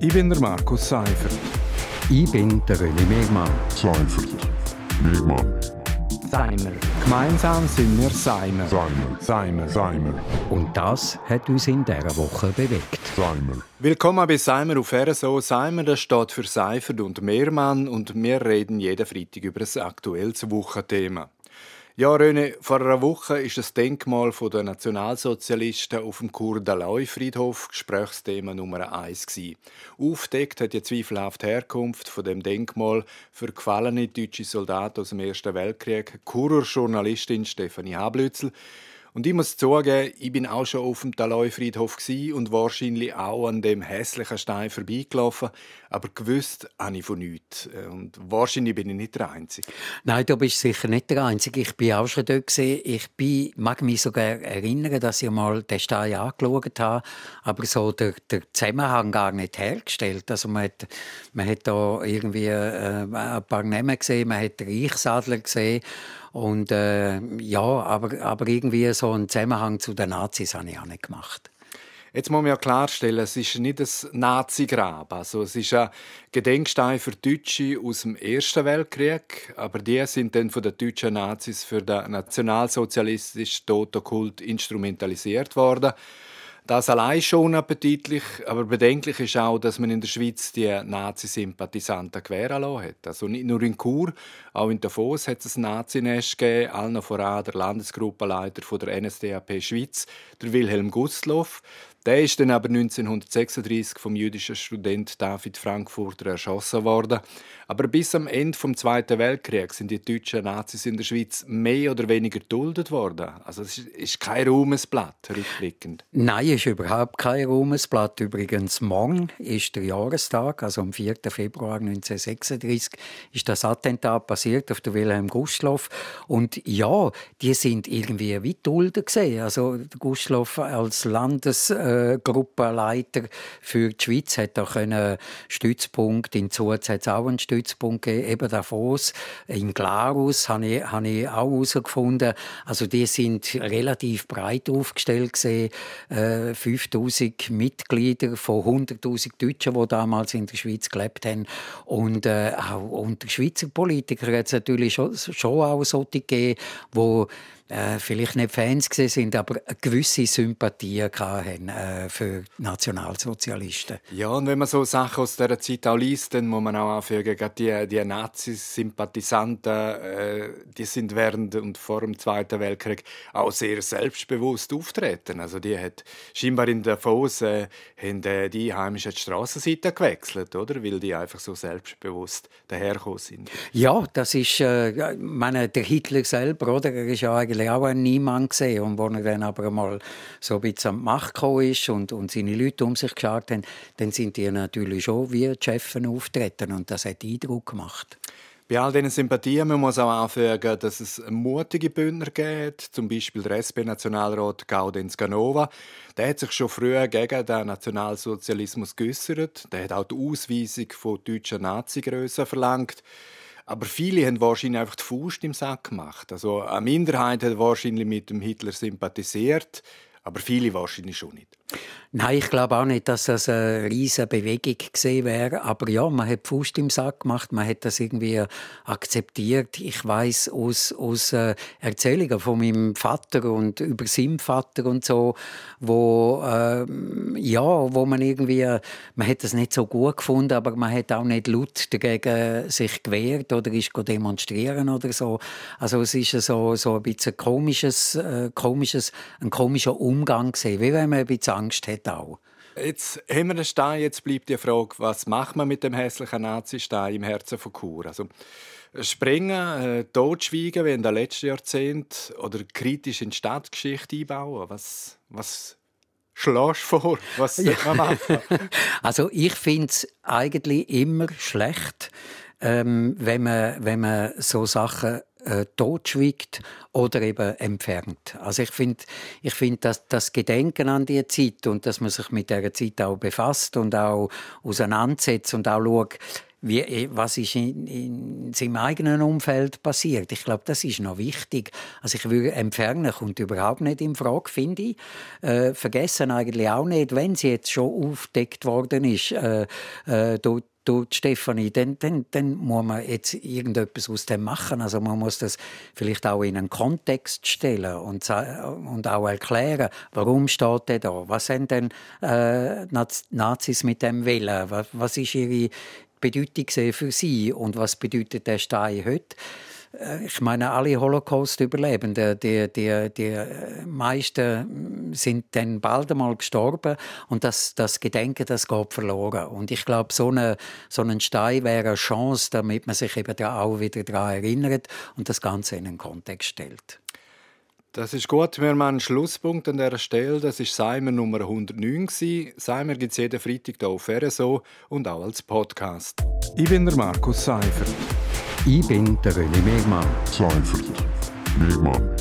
Ich bin der Markus Seifert. Ich bin der René Megmann. Seifert. Megmann. Seimer. Gemeinsam sind wir Seimer. Seimer. Seimer. Seimer. Und das hat uns in dieser Woche bewegt. Seimer. Willkommen bei Seimer auf RSO. Seimer das steht für Seifert und Mehrmann und wir reden jeden Freitag über ein aktuelles Wochenthema. Ja, René, vor einer Woche ist das Denkmal der Nationalsozialisten auf dem Kur-Daloi-Friedhof Gesprächsthema Nummer eins gewesen. Aufdeckt hat die zweifelhafte Herkunft von dem Denkmal für gefallene deutsche Soldaten aus dem Ersten Weltkrieg Kurer-Journalistin Stefanie Hablützel und ich muss zugeben, ich bin auch schon auf dem Daloi-Friedhof und wahrscheinlich auch an dem hässlichen Stein vorbeigelaufen, aber gewusst habe ich von nichts. Und wahrscheinlich bin ich nicht der Einzige. Nein, du bist sicher nicht der Einzige. Ich bin auch schon dort. Ich bin, mag mich sogar erinnern, dass ich mal den Stein angeschaut habe, aber so der, der Zusammenhang gar nicht hergestellt. Also man hat, man hat da irgendwie äh, ein paar Namen gesehen, man hat den Reichsadler gesehen und äh, ja, aber, aber irgendwie so einen Zusammenhang zu den Nazis habe ich auch nicht gemacht. Jetzt muss man ja klarstellen, es ist nicht ein Nazi-Grab. Also, es ist ein Gedenkstein für Deutsche aus dem Ersten Weltkrieg, aber die sind dann von den deutschen Nazis für den nationalsozialistischen Totenkult instrumentalisiert worden. Das allein schon appetitlich, aber bedenklich ist auch, dass man in der Schweiz die Nazi-Sympathisanten gewähren hat. Also nicht nur in Chur, auch in Davos hat es ein Nazi-Nest gegeben, allen voran der Landesgruppenleiter der NSDAP Schweiz, der Wilhelm Gustloff. Der ist dann aber 1936 vom jüdischen Student David Frankfurter erschossen worden. Aber bis am Ende vom Zweiten Weltkrieg sind die deutschen Nazis in der Schweiz mehr oder weniger geduldet worden. Also es ist kein Ruhmesblatt, rückblickend. Nein, es ist überhaupt kein Ruhmesblatt. Übrigens, morgen ist der Jahrestag, also am 4. Februar 1936 ist das Attentat passiert auf der Wilhelm Gustloff. Und ja, die sind irgendwie wie geduldet gesehen. Also Gustloff als Landes äh, Gruppenleiter für die Schweiz. Hat auch einen Stützpunkt in Zuz hat es auch einen Stützpunkt gegeben, eben Davos in Glarus habe ich, habe ich auch herausgefunden. Also die sind relativ breit aufgestellt gesehen, äh, 5000 Mitglieder von 100.000 Deutschen, die damals in der Schweiz gelebt haben. Und äh, auch unter Schweizer Politikern hat es natürlich schon, schon auch solche gegeben, die äh, vielleicht nicht Fans sind, aber eine gewisse Sympathie hatten äh, für Nationalsozialisten. Ja, und wenn man so Sachen aus dieser Zeit auch liest, dann muss man auch anfügen, die, die Nazis-Sympathisanten, äh, die sind während und vor dem Zweiten Weltkrieg auch sehr selbstbewusst auftreten. Also die hat scheinbar in Davos äh, haben äh, die Einheimischen die Strassenseite gewechselt, oder? Weil die einfach so selbstbewusst dahergekommen sind. Ja, das ist, äh, meine, der Hitler selber, oder? Er ist ja eigentlich eigentlich auch Niemand gesehen. Und als er dann aber mal so ein bisschen an die Macht gekommen ist und, und seine Leute um sich geschaut haben, dann sind die natürlich schon wie Chefs auftreten. Und das hat Eindruck gemacht. Bei all diesen Sympathien man muss auch anfügen, dass es mutige Bündner gibt, zum Beispiel der SP-Nationalrat Gaudenz Ganova. Der hat sich schon früher gegen den Nationalsozialismus geäußert. Der hat auch die Ausweisung von deutschen Nazi-Grössen verlangt. Aber viele haben wahrscheinlich einfach die Faust im Sack gemacht. Also eine Minderheit hat wahrscheinlich mit dem Hitler sympathisiert, aber viele wahrscheinlich schon nicht. Nein, ich glaube auch nicht, dass das eine riesige Bewegung gesehen wäre. Aber ja, man hat Fuß im Sack gemacht, man hat das irgendwie akzeptiert. Ich weiß aus, aus äh, Erzählungen von meinem Vater und über seinen Vater und so, wo äh, ja, wo man irgendwie, man hat das nicht so gut gefunden, aber man hat auch nicht laut dagegen sich gewehrt oder ist demonstrieren oder so. Also es ist so so ein bisschen komisches, äh, komisches, ein komischer Umgang gesehen, wie wenn man ein bisschen Angst hat auch. Jetzt haben wir den Stein, jetzt bleibt die Frage, was macht man mit dem hässlichen Nazi-Stein im Herzen von Chur? Also, springen, äh, totschweigen wie in den letzten Jahrzehnten oder kritisch in die Stadtgeschichte einbauen? Was, was schlägst vor? Was soll man machen? also ich finde es eigentlich immer schlecht, ähm, wenn, man, wenn man so Sachen äh, totschweigt oder eben entfernt. Also ich finde, ich find, dass das Gedenken an die Zeit und dass man sich mit der Zeit auch befasst und auch auseinandersetzt und auch schaut, wie, äh, was ist in, in seinem eigenen Umfeld passiert. Ich glaube, das ist noch wichtig. Also ich würde entfernen kommt überhaupt nicht in Frage, finde ich. Äh, vergessen eigentlich auch nicht, wenn sie jetzt schon aufdeckt worden ist äh, äh, durch du, Stefanie, dann, dann, dann muss man jetzt irgendetwas aus dem machen. Also man muss das vielleicht auch in einen Kontext stellen und, und auch erklären, warum steht der da? Was sind denn äh, Nazis mit dem Willen? Was, was ist ihre Bedeutung für sie und was bedeutet der Stein heute? Äh, ich meine, alle Holocaust-Überlebenden, die, die, die meisten sind dann bald einmal gestorben und das, das Gedenken, das geht verloren. Und ich glaube, so, eine, so ein Stein wäre eine Chance, damit man sich eben auch wieder daran erinnert und das Ganze in einen Kontext stellt. Das ist gut. Wir machen einen Schlusspunkt an dieser Stelle. Das ist Seimer Nummer 109. Seimer gibt es jeden Freitag hier auf RSO und auch als Podcast. Ich bin der Markus Seifert. Ich bin der René Megmann. Seifert. Megmann.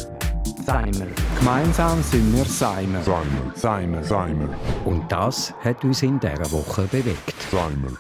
Seimer. Gemeinsam sind wir Seimer. Seimer. Seimer. Seimer. Und das hat uns in dieser Woche bewegt. Seimer.